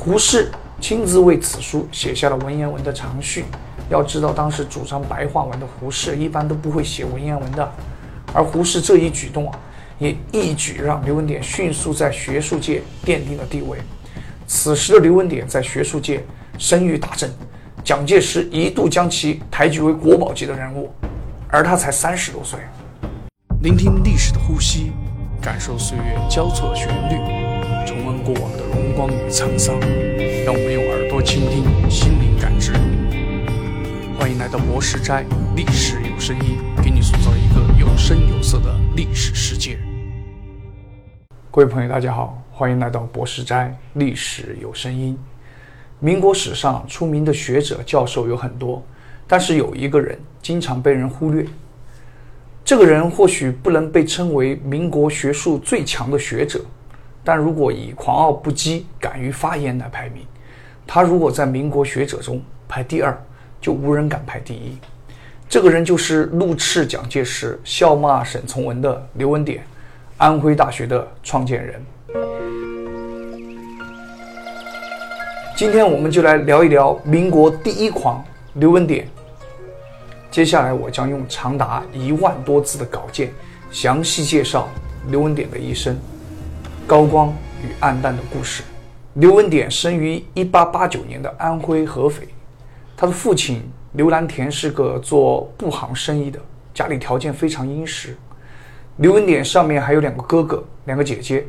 胡适亲自为此书写下了文言文的长序。要知道，当时主张白话文的胡适一般都不会写文言文的，而胡适这一举动啊，也一举让刘文典迅速在学术界奠定了地位。此时的刘文典在学术界声誉大振，蒋介石一度将其抬举为国宝级的人物，而他才三十多岁。聆听历史的呼吸，感受岁月交错的旋律，重温过往的荣光与沧桑，让我们用耳朵倾听，心灵感知。欢迎来到博士斋，历史有声音，给你塑造一个有声有色的历史世界。各位朋友，大家好，欢迎来到博士斋，历史有声音。民国史上出名的学者、教授有很多，但是有一个人经常被人忽略。这个人或许不能被称为民国学术最强的学者，但如果以狂傲不羁、敢于发言来排名，他如果在民国学者中排第二。就无人敢排第一。这个人就是怒斥蒋介石、笑骂沈从文的刘文典，安徽大学的创建人。今天我们就来聊一聊民国第一狂刘文典。接下来我将用长达一万多字的稿件，详细介绍刘文典的一生高光与暗淡的故事。刘文典生于一八八九年的安徽合肥。他的父亲刘兰田是个做布行生意的，家里条件非常殷实。刘文典上面还有两个哥哥，两个姐姐，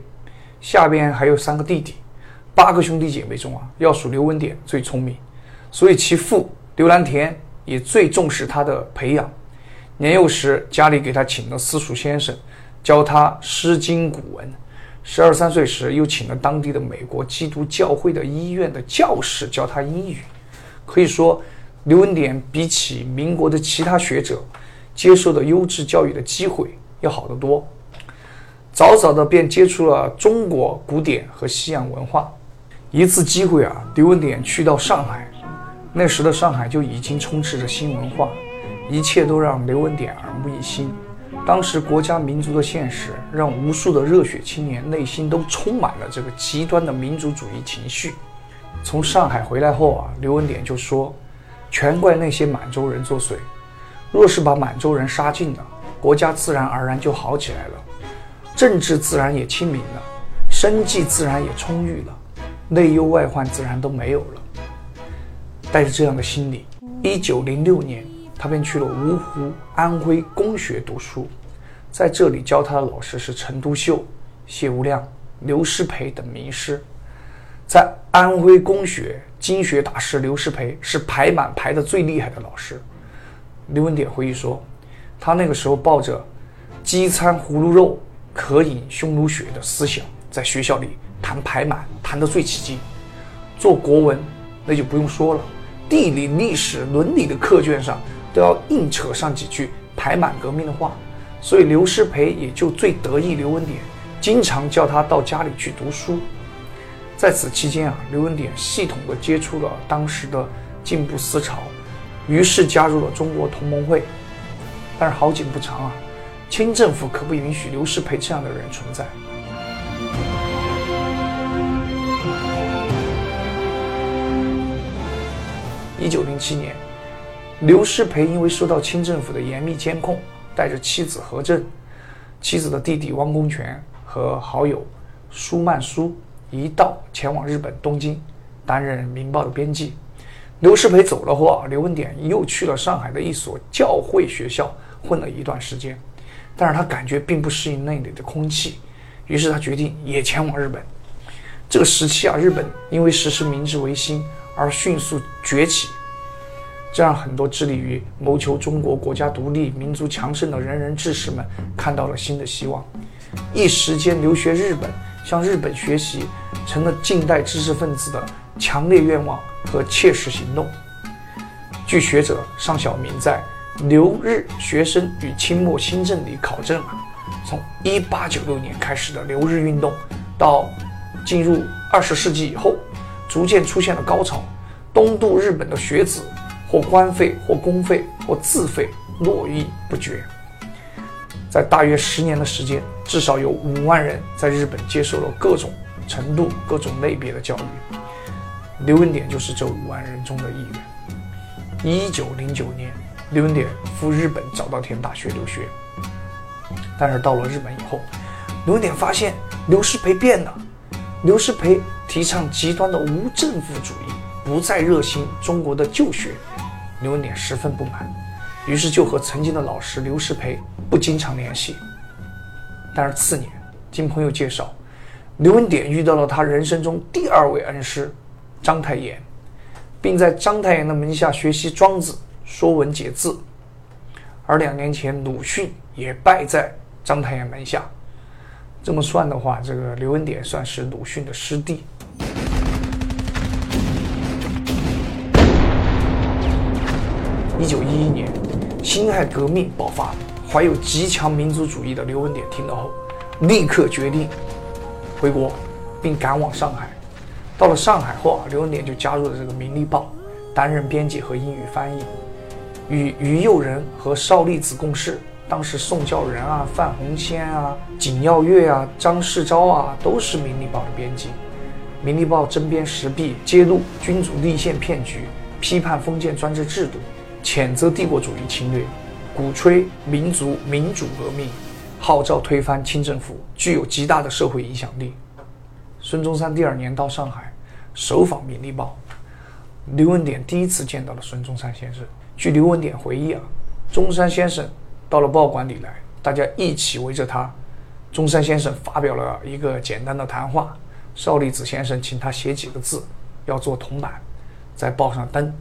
下边还有三个弟弟，八个兄弟姐妹中啊，要数刘文典最聪明，所以其父刘兰田也最重视他的培养。年幼时，家里给他请了私塾先生，教他《诗经》古文；十二三岁时，又请了当地的美国基督教会的医院的教士教他英语。可以说，刘文典比起民国的其他学者，接受的优质教育的机会要好得多。早早的便接触了中国古典和西洋文化。一次机会啊，刘文典去到上海，那时的上海就已经充斥着新文化，一切都让刘文典耳目一新。当时国家民族的现实，让无数的热血青年内心都充满了这个极端的民族主义情绪。从上海回来后啊，刘文典就说：“全怪那些满洲人作祟。若是把满洲人杀尽了，国家自然而然就好起来了，政治自然也清明了，生计自然也充裕了，内忧外患自然都没有了。”带着这样的心理，一九零六年，他便去了芜湖安徽公学读书，在这里教他的老师是陈独秀、谢无量、刘师培等名师。在安徽公学，经学大师刘师培是排满排的最厉害的老师。刘文典回忆说，他那个时候抱着“饥餐葫芦肉，渴饮匈奴血”的思想，在学校里谈排满，谈得最起劲。做国文那就不用说了，地理、历史、伦理的课卷上都要硬扯上几句排满革命的话。所以刘师培也就最得意刘文典，经常叫他到家里去读书。在此期间啊，刘文典系统地接触了当时的进步思潮，于是加入了中国同盟会。但是好景不长啊，清政府可不允许刘师培这样的人存在。一九零七年，刘师培因为受到清政府的严密监控，带着妻子何震、妻子的弟弟汪公权和好友舒曼舒。一道前往日本东京，担任《明报》的编辑。刘师培走了后啊，刘文典又去了上海的一所教会学校混了一段时间，但是他感觉并不适应那里的空气，于是他决定也前往日本。这个时期啊，日本因为实施明治维新而迅速崛起，这让很多致力于谋求中国国家独立、民族强盛的仁人志士们看到了新的希望，一时间留学日本。向日本学习，成了近代知识分子的强烈愿望和切实行动。据学者尚小明在《留日学生与清末新政》里考证啊，从1896年开始的留日运动，到进入20世纪以后，逐渐出现了高潮。东渡日本的学子，或官费，或公费，或自费，络绎不绝。在大约十年的时间，至少有五万人在日本接受了各种程度、各种类别的教育。刘文典就是这五万人中的一员。一九零九年，刘文典赴日本早稻田大学留学，但是到了日本以后，刘文典发现刘师培变了。刘师培提倡极端的无政府主义，不再热心中国的旧学，刘文典十分不满，于是就和曾经的老师刘师培不经常联系。但是次年，经朋友介绍，刘文典遇到了他人生中第二位恩师章太炎，并在章太炎的门下学习《庄子》《说文解字》，而两年前鲁迅也拜在章太炎门下。这么算的话，这个刘文典算是鲁迅的师弟。一九一一年，辛亥革命爆发，怀有极强民族主义的刘文典听到后，立刻决定回国，并赶往上海。到了上海后啊，刘文典就加入了这个《明利报》，担任编辑和英语翻译，与于右仁和邵力子共事。当时宋教仁啊、范洪先啊、景耀月啊、张世钊啊，都是《明利报》的编辑。《明利报》针砭时弊，揭露君主立宪骗局，批判封建专制制度，谴责帝国主义侵略，鼓吹民族民主革命，号召推翻清政府，具有极大的社会影响力。孙中山第二年到上海，首访《明利报》，刘文典第一次见到了孙中山先生。据刘文典回忆啊，中山先生。到了报馆里来，大家一起围着他。中山先生发表了一个简单的谈话，邵力子先生请他写几个字，要做铜板，在报上登。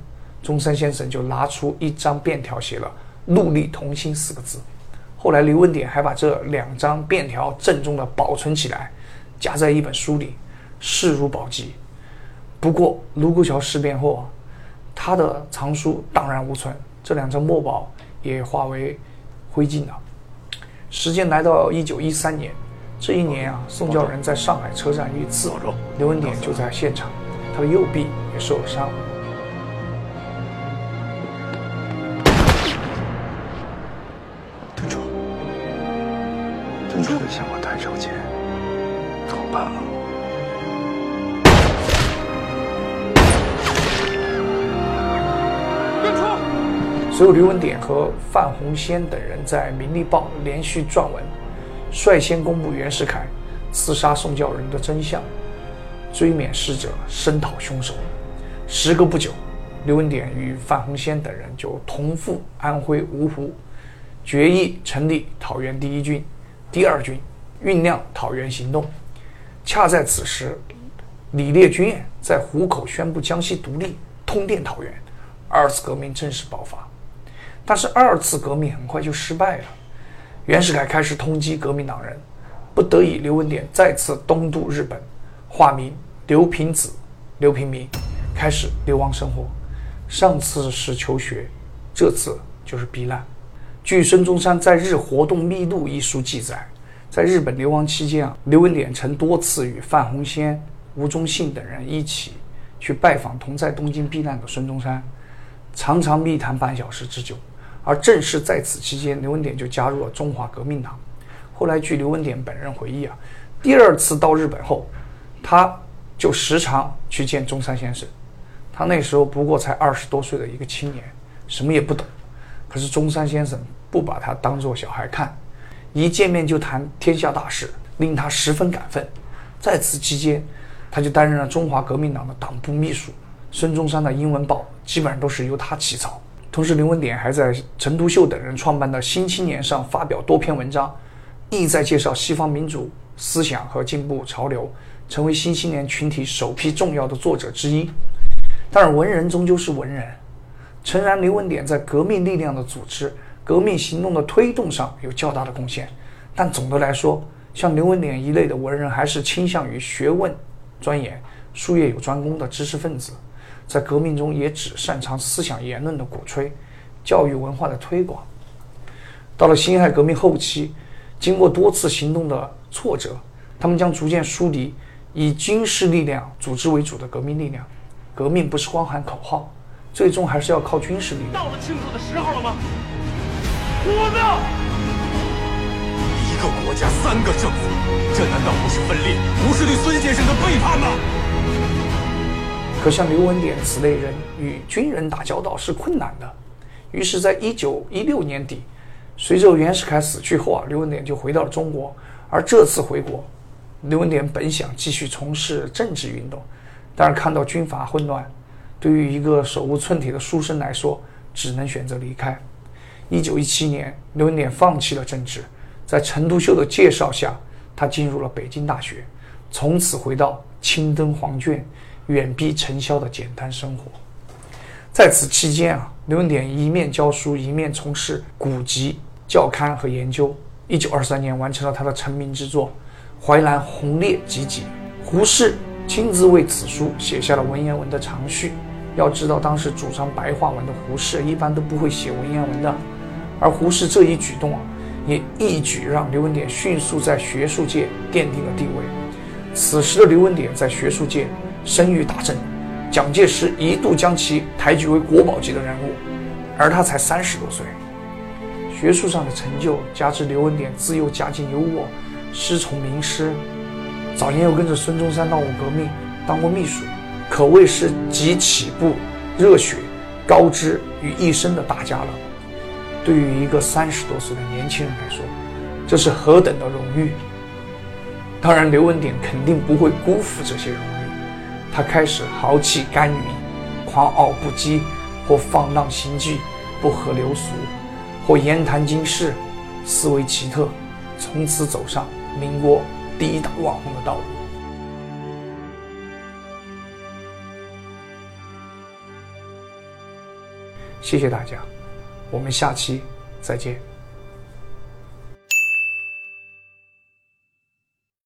中山先生就拿出一张便条，写了“戮力同心”四个字。后来刘文典还把这两张便条郑重地保存起来，夹在一本书里，视如宝记。不过卢沟桥事变后啊，他的藏书荡然无存，这两张墨宝也化为。灰烬了。时间来到一九一三年，这一年啊，宋教仁在上海车站遇刺，刘文典就在现场，他的右臂也受了伤。向我太少钱，怎么办啊？只有刘文典和范洪先等人在《明利报》连续撰文，率先公布袁世凯刺杀宋教仁的真相，追免逝者，声讨凶手。时隔不久，刘文典与范洪先等人就同赴安徽芜湖，决议成立讨袁第一军、第二军，酝酿讨袁行动。恰在此时，李烈钧在湖口宣布江西独立，通电讨袁，二次革命正式爆发。但是二次革命很快就失败了，袁世凯开始通缉革命党人，不得已，刘文典再次东渡日本，化名刘平子、刘平民，开始流亡生活。上次是求学，这次就是避难。据孙中山在日活动秘录一书记载，在日本流亡期间啊，刘文典曾多次与范鸿先、吴忠信等人一起去拜访同在东京避难的孙中山，常常密谈半小时之久。而正是在此期间，刘文典就加入了中华革命党。后来，据刘文典本人回忆啊，第二次到日本后，他就时常去见中山先生。他那时候不过才二十多岁的一个青年，什么也不懂。可是中山先生不把他当做小孩看，一见面就谈天下大事，令他十分感奋。在此期间，他就担任了中华革命党的党部秘书。孙中山的英文报基本上都是由他起草。同时，林文典还在陈独秀等人创办的《新青年》上发表多篇文章，意在介绍西方民主思想和进步潮流，成为新青年群体首批重要的作者之一。但是，文人终究是文人。诚然，刘文典在革命力量的组织、革命行动的推动上有较大的贡献，但总的来说，像刘文典一类的文人，还是倾向于学问钻研、术业有专攻的知识分子。在革命中也只擅长思想言论的鼓吹，教育文化的推广。到了辛亥革命后期，经过多次行动的挫折，他们将逐渐疏离以军事力量组织为主的革命力量。革命不是光喊口号，最终还是要靠军事力量。到了庆祝的时候了吗？我呢？一个国家三个政府，这难道不是分裂？不是对孙先生的背叛吗？可像刘文典此类人与军人打交道是困难的。于是，在一九一六年底，随着袁世凯死去后啊，刘文典就回到了中国。而这次回国，刘文典本想继续从事政治运动，但是看到军阀混乱，对于一个手无寸铁的书生来说，只能选择离开。一九一七年，刘文典放弃了政治，在陈独秀的介绍下，他进入了北京大学，从此回到青灯黄卷、远避尘嚣的简单生活。在此期间啊，刘文典一面教书，一面从事古籍、教刊和研究。一九二三年，完成了他的成名之作《淮南红烈集锦》。胡适亲自为此书写下了文言文的长序。要知道，当时主张白话文的胡适一般都不会写文言文的，而胡适这一举动啊，也一举让刘文典迅速在学术界奠定了地位。此时的刘文典在学术界声誉大振。蒋介石一度将其抬举为国宝级的人物，而他才三十多岁。学术上的成就，加之刘文典自幼家境优渥，师从名师，早年又跟着孙中山闹过革命，当过秘书，可谓是集起步、热血、高知于一身的大家了。对于一个三十多岁的年轻人来说，这是何等的荣誉！当然，刘文典肯定不会辜负这些荣誉。他开始豪气干云，狂傲不羁，或放浪形迹，不合流俗，或言谈经世，思维奇特，从此走上民国第一大网红的道路。谢谢大家，我们下期再见。